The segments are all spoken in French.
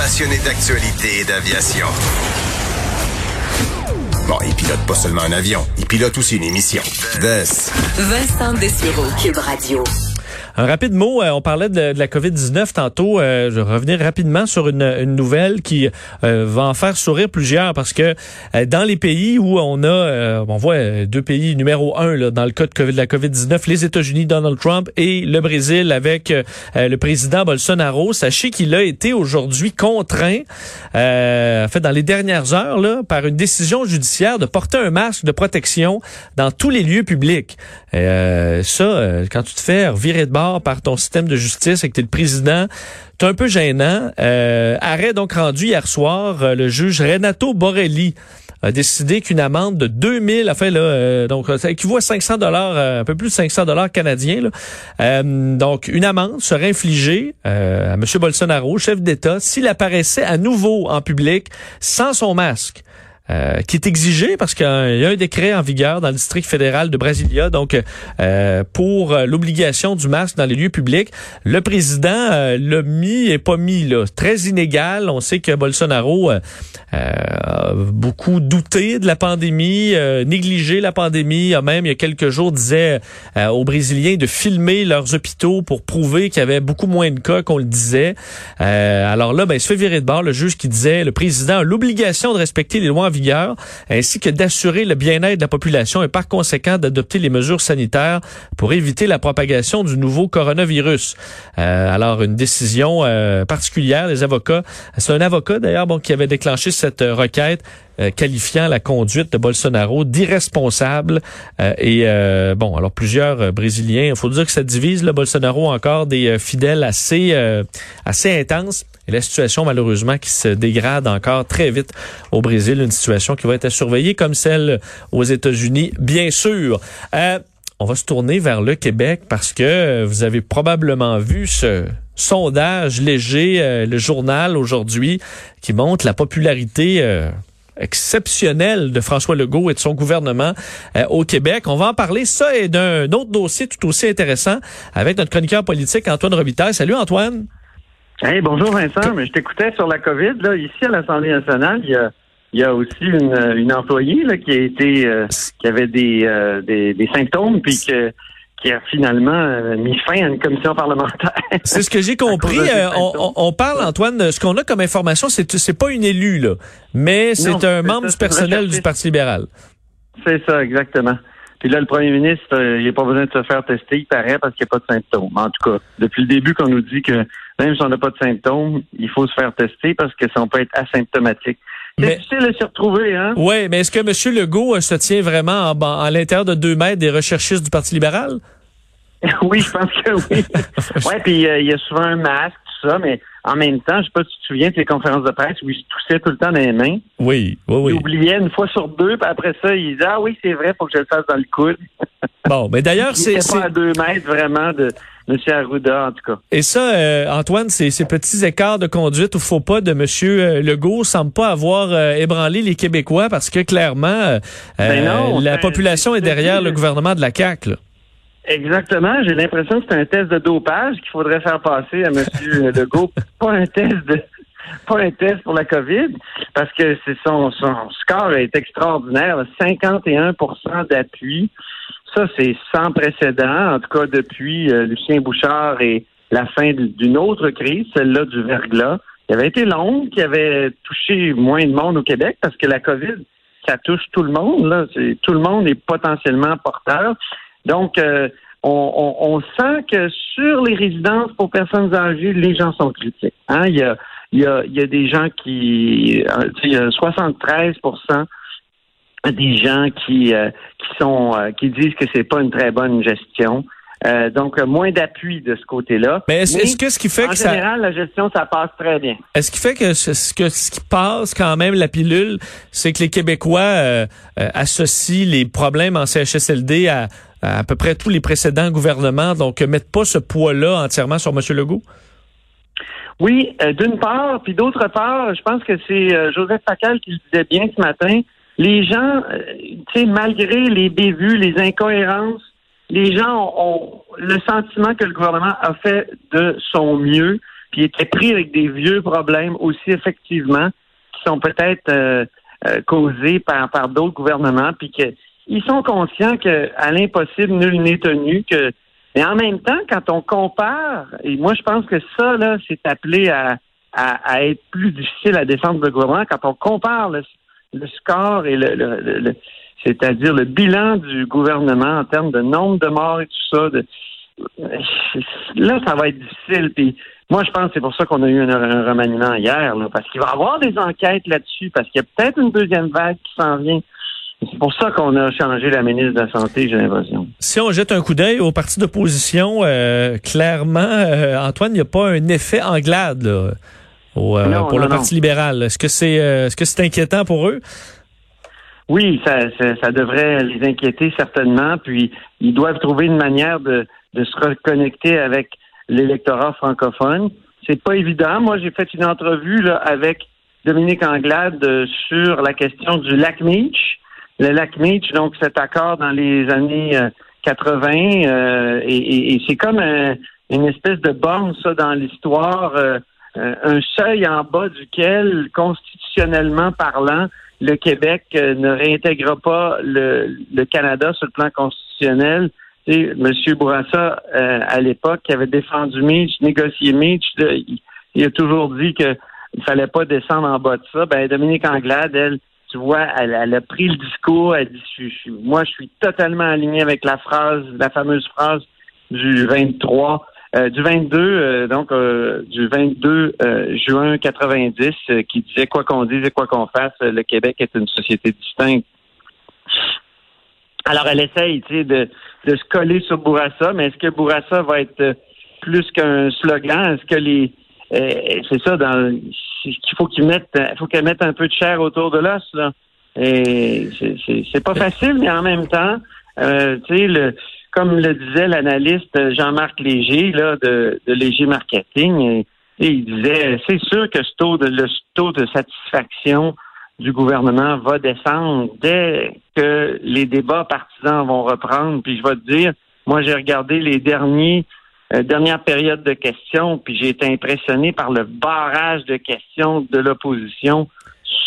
passionné d'actualité et d'aviation. Bon, il pilote pas seulement un avion, il pilote aussi une émission. Vincent Dessureau, Cube Radio. Un rapide mot, euh, on parlait de, la COVID-19 tantôt. Euh, je vais revenir rapidement sur une, nouvelle qui euh, va en faire sourire plusieurs parce que dans les pays où on a, on voit deux pays numéro un là, dans le cas de, COVID, de la COVID-19, les États-Unis, Donald Trump et le Brésil avec le président Bolsonaro. Sachez qu'il a été aujourd'hui contraint, en fait dans les dernières heures, là, par une décision judiciaire de porter un masque de protection dans tous les lieux publics. ça, quand tu te fais virer de bord par ton système de justice et que tu es le président, c'est un peu gênant. Euh, arrêt donc rendu hier soir, euh, le juge Renato Borelli a décidé qu'une amende de 2000, enfin là, euh, donc ça équivaut à 500 dollars, un peu plus de 500 dollars canadiens. donc une amende serait infligée à M. Bolsonaro, chef d'État, s'il apparaissait à nouveau en public sans son masque. Euh, qui est exigé parce qu'il y a un décret en vigueur dans le district fédéral de Brasilia, donc euh, pour l'obligation du masque dans les lieux publics. Le président euh, l'a mis et pas mis là, très inégal. On sait que Bolsonaro a beaucoup douté de la pandémie, négligé la pandémie. A même il y a quelques jours disait aux Brésiliens de filmer leurs hôpitaux pour prouver qu'il y avait beaucoup moins de cas qu'on le disait. alors là, ben, il se fait virer de bord le juge qui disait le président a l'obligation de respecter les lois en vigueur ainsi que d'assurer le bien-être de la population et par conséquent d'adopter les mesures sanitaires pour éviter la propagation du nouveau coronavirus. Euh, alors, une décision euh, particulière, les avocats, c'est un avocat d'ailleurs bon, qui avait déclenché cette euh, qualifiant la conduite de Bolsonaro d'irresponsable. et bon, alors plusieurs Brésiliens, il faut dire que ça divise le Bolsonaro encore des fidèles assez assez intenses. Et la situation, malheureusement, qui se dégrade encore très vite au Brésil, une situation qui va être surveillée comme celle aux États-Unis, bien sûr. Euh, on va se tourner vers le Québec parce que vous avez probablement vu ce sondage léger, euh, le journal aujourd'hui, qui montre la popularité euh, exceptionnelle de François Legault et de son gouvernement au Québec. On va en parler, ça et d'un autre dossier tout aussi intéressant avec notre chroniqueur politique Antoine Robitaille. Salut Antoine. Hey, bonjour Vincent, mais je t'écoutais sur la COVID. Là, ici à l'Assemblée nationale, il y a, il y a aussi une, une employée là, qui a été euh, qui avait des, euh, des, des, symptômes puis que qui a finalement euh, mis fin à une commission parlementaire. C'est ce que j'ai compris. On, on, parle, Antoine, ce qu'on a comme information, c'est c'est pas une élue, là, mais c'est un membre du personnel du Parti libéral. C'est ça, exactement. Puis là, le premier ministre, il n'a pas besoin de se faire tester, il paraît, parce qu'il n'y a pas de symptômes. En tout cas, depuis le début qu'on nous dit que même si on n'a pas de symptômes, il faut se faire tester parce que ça peut être asymptomatique. C'est difficile de se retrouver, hein? Oui, mais est-ce que M. Legault euh, se tient vraiment en, à l'intérieur de deux mètres des recherchistes du Parti libéral? oui, je pense que oui. oui, puis euh, il y a souvent un masque, tout ça, mais en même temps, je sais pas si tu te souviens de ces conférences de presse où il se toussait tout le temps dans les mains. Oui, oui, oui. Il oubliait une fois sur deux, puis après ça, il disait Ah oui, c'est vrai, faut que je le fasse dans le coude. bon, mais d'ailleurs, c'est. pas à deux mètres vraiment de M. Arruda, en tout cas. Et ça, euh, Antoine, ces, ces petits écarts de conduite ou faux pas de M. Euh, Legault semblent pas avoir euh, ébranlé les Québécois parce que clairement, ben la population est derrière le gouvernement de la CAQ. Exactement. J'ai l'impression que c'est un test de dopage qu'il faudrait faire passer à M. Legault, pas un test de pas un test pour la COVID, parce que son score est extraordinaire, 51% d'appui. Ça, c'est sans précédent, en tout cas depuis euh, Lucien Bouchard et la fin d'une autre crise, celle-là du verglas, qui avait été longue, qui avait touché moins de monde au Québec, parce que la COVID, ça touche tout le monde. Là. Tout le monde est potentiellement porteur. Donc, euh, on, on, sent que sur les résidences pour personnes âgées, les gens sont critiques. Hein? Il, y a, il, y a, il y a des gens qui... Euh, il y a 73 des gens qui euh, qui sont euh, qui disent que c'est pas une très bonne gestion. Euh, donc moins d'appui de ce côté-là. Mais est-ce que ce qui fait en que général la gestion ça passe très bien. Est-ce qui fait que ce, que ce qui passe quand même la pilule, c'est que les Québécois associent les problèmes en CHSLD à, à, peu près tous les précédents gouvernements, donc mettent pas ce poids-là entièrement sur M. Legault? Oui, d'une part, puis d'autre part, je pense que c'est Joseph Facal qui le disait bien ce matin les gens, euh, tu sais, malgré les bévues, les incohérences, les gens ont, le sentiment que le gouvernement a fait de son mieux, puis étaient pris avec des vieux problèmes aussi effectivement qui sont peut-être euh, euh, causés par, par d'autres gouvernements, puis qu'ils sont conscients qu'à l'impossible, nul n'est tenu, que mais en même temps, quand on compare, et moi je pense que ça, là, c'est appelé à, à, être plus difficile à défendre le gouvernement, quand on compare le, score et le, le, c'est-à-dire le bilan du gouvernement en termes de nombre de morts et tout ça, de, là, ça va être difficile. Puis moi, je pense que c'est pour ça qu'on a eu un, remaniement hier, là, parce qu'il va y avoir des enquêtes là-dessus, parce qu'il y a peut-être une deuxième vague qui s'en vient. C'est pour ça qu'on a changé la ministre de la Santé, j'ai l'impression. Si on jette un coup d'œil au parti d'opposition, euh, clairement, euh, Antoine, il n'y a pas un effet Anglade là, euh, pour le Parti libéral. Est-ce que c'est est-ce que c'est inquiétant pour eux? Oui, ça, ça, devrait les inquiéter certainement. Puis ils doivent trouver une manière de, de se reconnecter avec l'électorat francophone. C'est pas évident. Moi, j'ai fait une entrevue là, avec Dominique Anglade sur la question du lac Meach le lac Meach, donc cet accord dans les années 80, euh, euh, et, c'est comme une espèce de borne, ça, dans l'histoire, euh, un seuil en bas duquel, constitutionnellement parlant, le Québec ne réintègre pas le, Canada sur le plan constitutionnel. Et M. Bourassa, à l'époque, avait défendu Meach, négocié Meach, il, a toujours dit qu'il ne fallait pas descendre en bas de ça. Ben, Dominique Anglade, elle, tu vois, elle, a pris le discours, elle dit, moi, je suis totalement aligné avec la phrase, la fameuse phrase du 23, euh, du 22, euh, donc euh, du 22 juin 90, qui disait quoi qu'on dise et quoi qu'on fasse, le Québec est une société distincte. Alors, elle essaye, tu sais, de, de se coller sur Bourassa, mais est-ce que Bourassa va être plus qu'un slogan? Est-ce que les c'est ça, dans qu'il faut qu'ils mettent, faut qu'elle mette un peu de chair autour de l'os là. Et c'est pas facile, mais en même temps, euh, tu sais, le, comme le disait l'analyste Jean-Marc Léger là de, de Léger Marketing, et, il disait, c'est sûr que ce taux de le taux de satisfaction du gouvernement va descendre dès que les débats partisans vont reprendre. Puis je vais te dire, moi j'ai regardé les derniers euh, dernière période de questions, puis j'ai été impressionné par le barrage de questions de l'opposition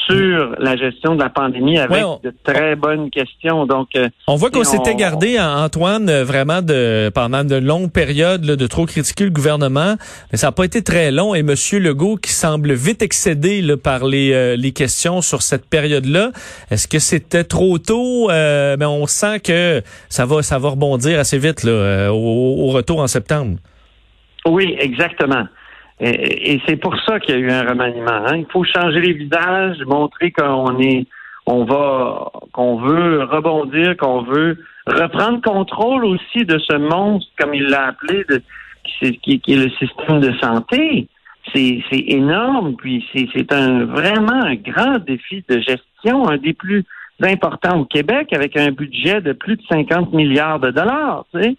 sur la gestion de la pandémie avec de très bonnes questions. Donc, euh, on voit qu'on s'était gardé, Antoine, euh, vraiment de pendant de longues périodes de trop critiquer le gouvernement, mais ça n'a pas été très long. Et Monsieur Legault, qui semble vite excédé là, par les, euh, les questions sur cette période-là, est-ce que c'était trop tôt? Mais on sent que ça va, ça va rebondir assez vite là, au retour en septembre. Oui, exactement. Et, c'est pour ça qu'il y a eu un remaniement. Hein. Il faut changer les visages, montrer qu'on est, on va, qu'on veut rebondir, qu'on veut reprendre contrôle aussi de ce monstre, comme il l'a appelé, de, qui, qui, est le système de santé. C'est, énorme, puis c'est, c'est un vraiment un grand défi de gestion, un des plus importants au Québec, avec un budget de plus de 50 milliards de dollars. Tu sais.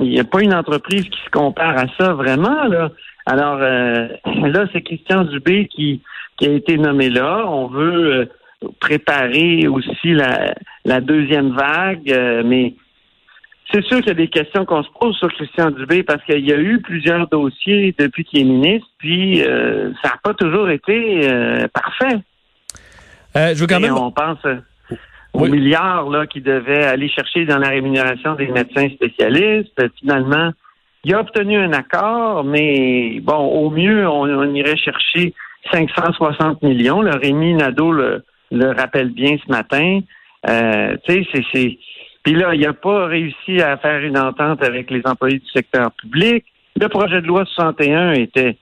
Il n'y a pas une entreprise qui se compare à ça vraiment là. Alors euh, là, c'est Christian Dubé qui, qui a été nommé là. On veut euh, préparer aussi la, la deuxième vague, euh, mais c'est sûr qu'il y a des questions qu'on se pose sur Christian Dubé parce qu'il y a eu plusieurs dossiers depuis qu'il est ministre, puis ça n'a pas toujours été parfait. je veux quand même. on pense aux milliards là qui devaient aller chercher dans la rémunération des médecins spécialistes. Finalement, il a obtenu un accord, mais bon, au mieux, on, irait chercher 560 millions. Le Rémi Nadeau le, rappelle bien ce matin. Euh, tu sais, c'est, Puis là, il n'a pas réussi à faire une entente avec les employés du secteur public. Le projet de loi 61 était,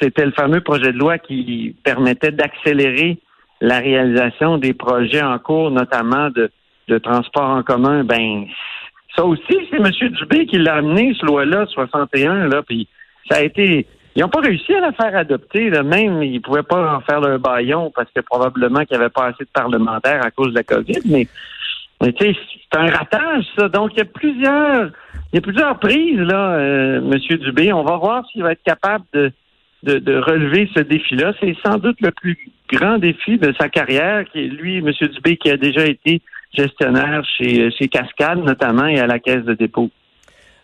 c'était le fameux projet de loi qui permettait d'accélérer la réalisation des projets en cours, notamment de, de transport en commun. Ben, ça aussi, c'est M. Dubé qui l'a amené, ce loi-là, 61, là, puis ça a été... Ils n'ont pas réussi à la faire adopter, là, même ils ne pouvaient pas en faire le baillon parce que probablement qu'il n'y avait pas assez de parlementaires à cause de la COVID, mais, tu sais, c'est un ratage, ça. Donc, il y a plusieurs il y a plusieurs prises, là, euh, M. Dubé. On va voir s'il va être capable de, de, de relever ce défi-là. C'est sans doute le plus grand défi de sa carrière, qui est lui, M. Dubé, qui a déjà été gestionnaire chez, chez Cascade notamment et à la Caisse de dépôt.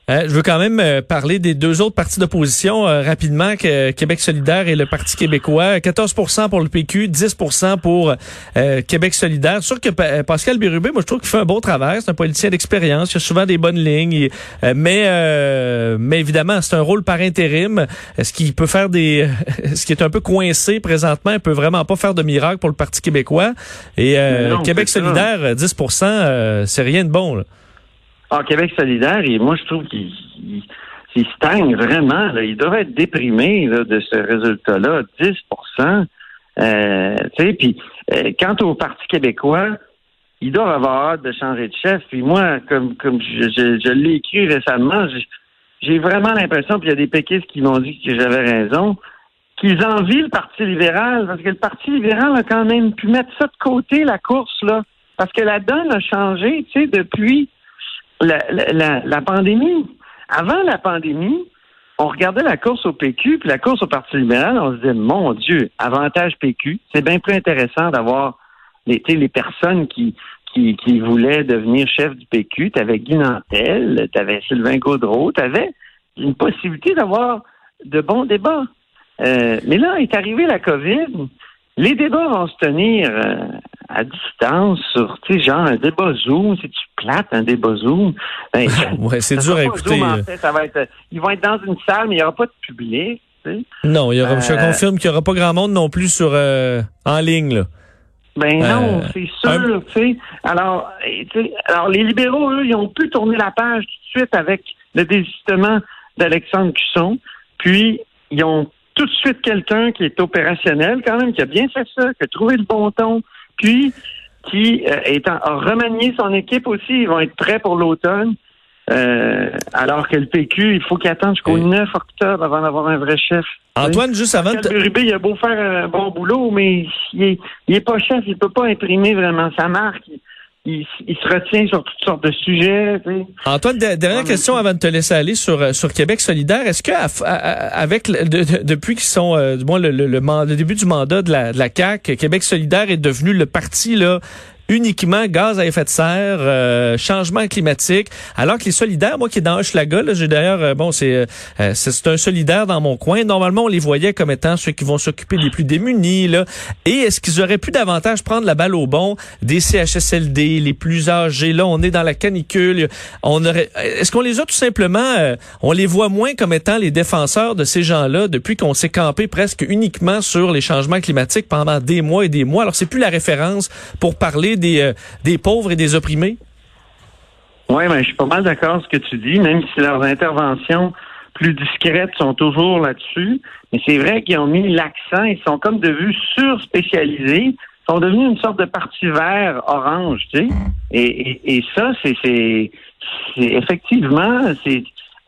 Euh, je veux quand même euh, parler des deux autres partis d'opposition euh, rapidement, que Québec solidaire et le Parti québécois. 14 pour le PQ, 10 pour Québec solidaire. Sûr que Pascal Bérubé, moi je trouve qu'il fait un bon travail. C'est un politicien d'expérience. Il a souvent des bonnes lignes. mais mais évidemment, c'est un rôle par intérim. Est-ce qu'il peut faire des... ce qui est un peu coincé présentement, il peut vraiment pas faire de miracle pour le Parti québécois. Et Québec solidaire, 10% c'est rien de bon. Là. Ah, Québec solidaire, et moi, je trouve qu'il stagne vraiment. Il devrait être déprimé de ce résultat-là, 10 euh, Puis, euh, quant au Parti québécois, il doit avoir hâte de changer de chef. Puis moi, comme, comme je, je, l'ai écrit récemment, j'ai vraiment l'impression, puis il y a des péquistes qui m'ont dit que j'avais raison, qu'ils envient le Parti libéral, parce que le Parti libéral a quand même pu mettre ça de côté, la course, là. Parce que la donne a changé, tu sais, depuis la, la, pandémie. Avant la pandémie, on regardait la course au PQ, puis la course au Parti libéral, on se disait, mon Dieu, avantage PQ. C'est bien plus intéressant d'avoir les, les personnes qui, qui, qui voulaient devenir chef du PQ. Tu avais Guy Nantel, tu avais Sylvain Gaudreau, tu avais une possibilité d'avoir de bons débats. Euh, mais là, est arrivée la COVID. Les débats vont se tenir euh, à distance sur, tu sais, genre un débat Zoom, si tu plates un débat Zoom. Ben, ouais, c'est dur à écouter. en fait, ça va être, ils vont être dans une salle, mais il n'y aura pas de public. Tu sais. Non, il y aura, je euh, confirme qu'il n'y aura pas grand monde non plus sur euh, en ligne. Là. Ben non, c'est sûr, tu sais. Alors, alors, les libéraux, eux, ils ont pu tourner la page tout de suite avec le désistement d'Alexandre Cusson. Puis, ils ont tout de suite quelqu'un qui est opérationnel quand même, qui a bien fait ça, qui a trouvé le bon ton, puis qui euh, est a remanié son équipe aussi. Ils vont être prêts pour l'automne. Euh, alors que le PQ, il faut qu'il attende jusqu'au 9 octobre avant d'avoir un vrai chef. Antoine, juste avant de... Rubé, il a beau faire un bon boulot, mais il est, il est pas chef, il peut pas imprimer vraiment sa marque il, se retient sur toutes sortes de sujets. Antoine, dernière question avant de te laisser aller sur euh, sur Québec solidaire. Est-ce que avec depuis qu'ils sont euh, du moins le, le, le, début du mandat de la, de la CAC, Québec solidaire est devenu le parti là uniquement gaz à effet de serre, euh, changement climatique, alors que les solidaires, moi qui est dans Hochelaga, j'ai d'ailleurs, euh, bon, c'est euh, c'est un solidaire dans mon coin. Normalement, on les voyait comme étant ceux qui vont s'occuper des plus démunis. Là. Et est-ce qu'ils auraient pu davantage prendre la balle au bon des CHSLD, les plus âgés? Là, on est dans la canicule. On aurait, est-ce qu'on les a tout simplement, on les voit moins comme étant les défenseurs de ces gens-là depuis qu'on s'est campé presque uniquement sur les changements climatiques pendant des mois et des mois? Alors, c'est plus la référence pour parler des, euh, des pauvres et des opprimés? Oui, mais je suis pas mal d'accord avec ce que tu dis, même si leurs interventions plus discrètes sont toujours là-dessus. Mais c'est vrai qu'ils ont mis l'accent, ils sont comme devenus sur-spécialisés, ils sont devenus une sorte de parti vert orange, tu sais. Et, ça, c'est effectivement, c'est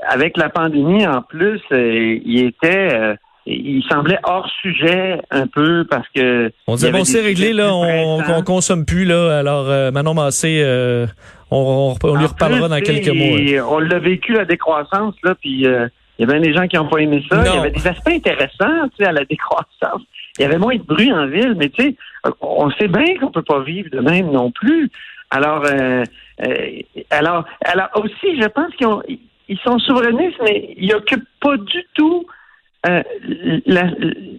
avec la pandémie en plus, euh, il était euh, il semblait hors sujet un peu parce que. On disait bon, c'est réglé là, on, on, consomme plus là. Alors euh, Manon Massé, euh, on, lui reparlera dans quelques mois. On l'a vécu la décroissance là, puis euh, il y avait des gens qui n'ont pas aimé ça. Il y avait des aspects intéressants, tu sais, à la décroissance. Il y avait moins de bruit en ville, mais tu sais, on sait bien qu'on peut pas vivre de même non plus. Alors, alors, alors aussi, je pense qu'ils ils sont souverainistes, mais ils occupent pas du tout euh,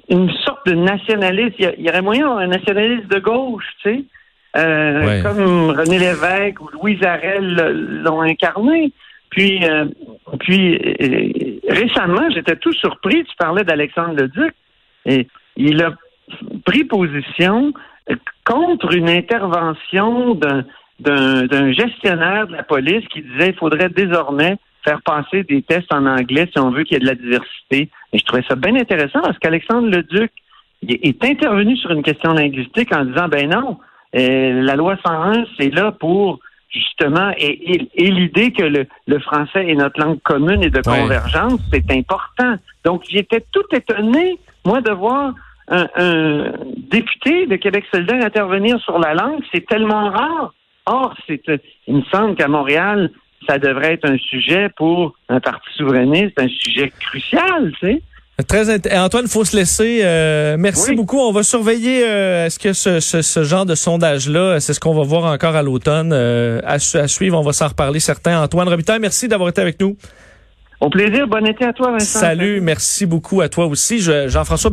une sorte de nationaliste. Il y, aurait moyen d'avoir un nationaliste de gauche, tu sais, euh, comme René Lévesque ou Louise Arel l'ont incarné. Puis, euh, puis récemment, j'étais tout surpris. Tu parlais d'Alexandre Leduc. Et il a pris position contre une intervention d'un gestionnaire de la police qui disait qu'il faudrait désormais faire passer des tests en anglais si on veut qu'il y ait de la diversité. Et je trouvais ça bien intéressant parce qu'Alexandre Leduc est intervenu sur une question linguistique en disant ben non, euh, la loi 101, c'est là pour justement et, l'idée que le, français est notre langue commune et de convergence, c'est important. Donc j'étais tout étonné, moi, de voir un, un, député de Québec solidaire intervenir sur la langue. C'est tellement rare. Or, c'est, il me semble qu'à Montréal, ça devrait être un sujet pour un parti souverainiste, un sujet crucial, tu sais. Très Antoine, il faut se laisser. Euh, merci beaucoup. On va surveiller euh, est-ce que ce, ce, genre de sondage-là, c'est ce qu'on va voir encore à l'automne. Euh, à, suivre, on va s'en reparler certains. Antoine Robitaille, merci d'avoir été avec nous. Au plaisir. Bon été à toi, Vincent. Salut, merci beaucoup à toi aussi. Jean-François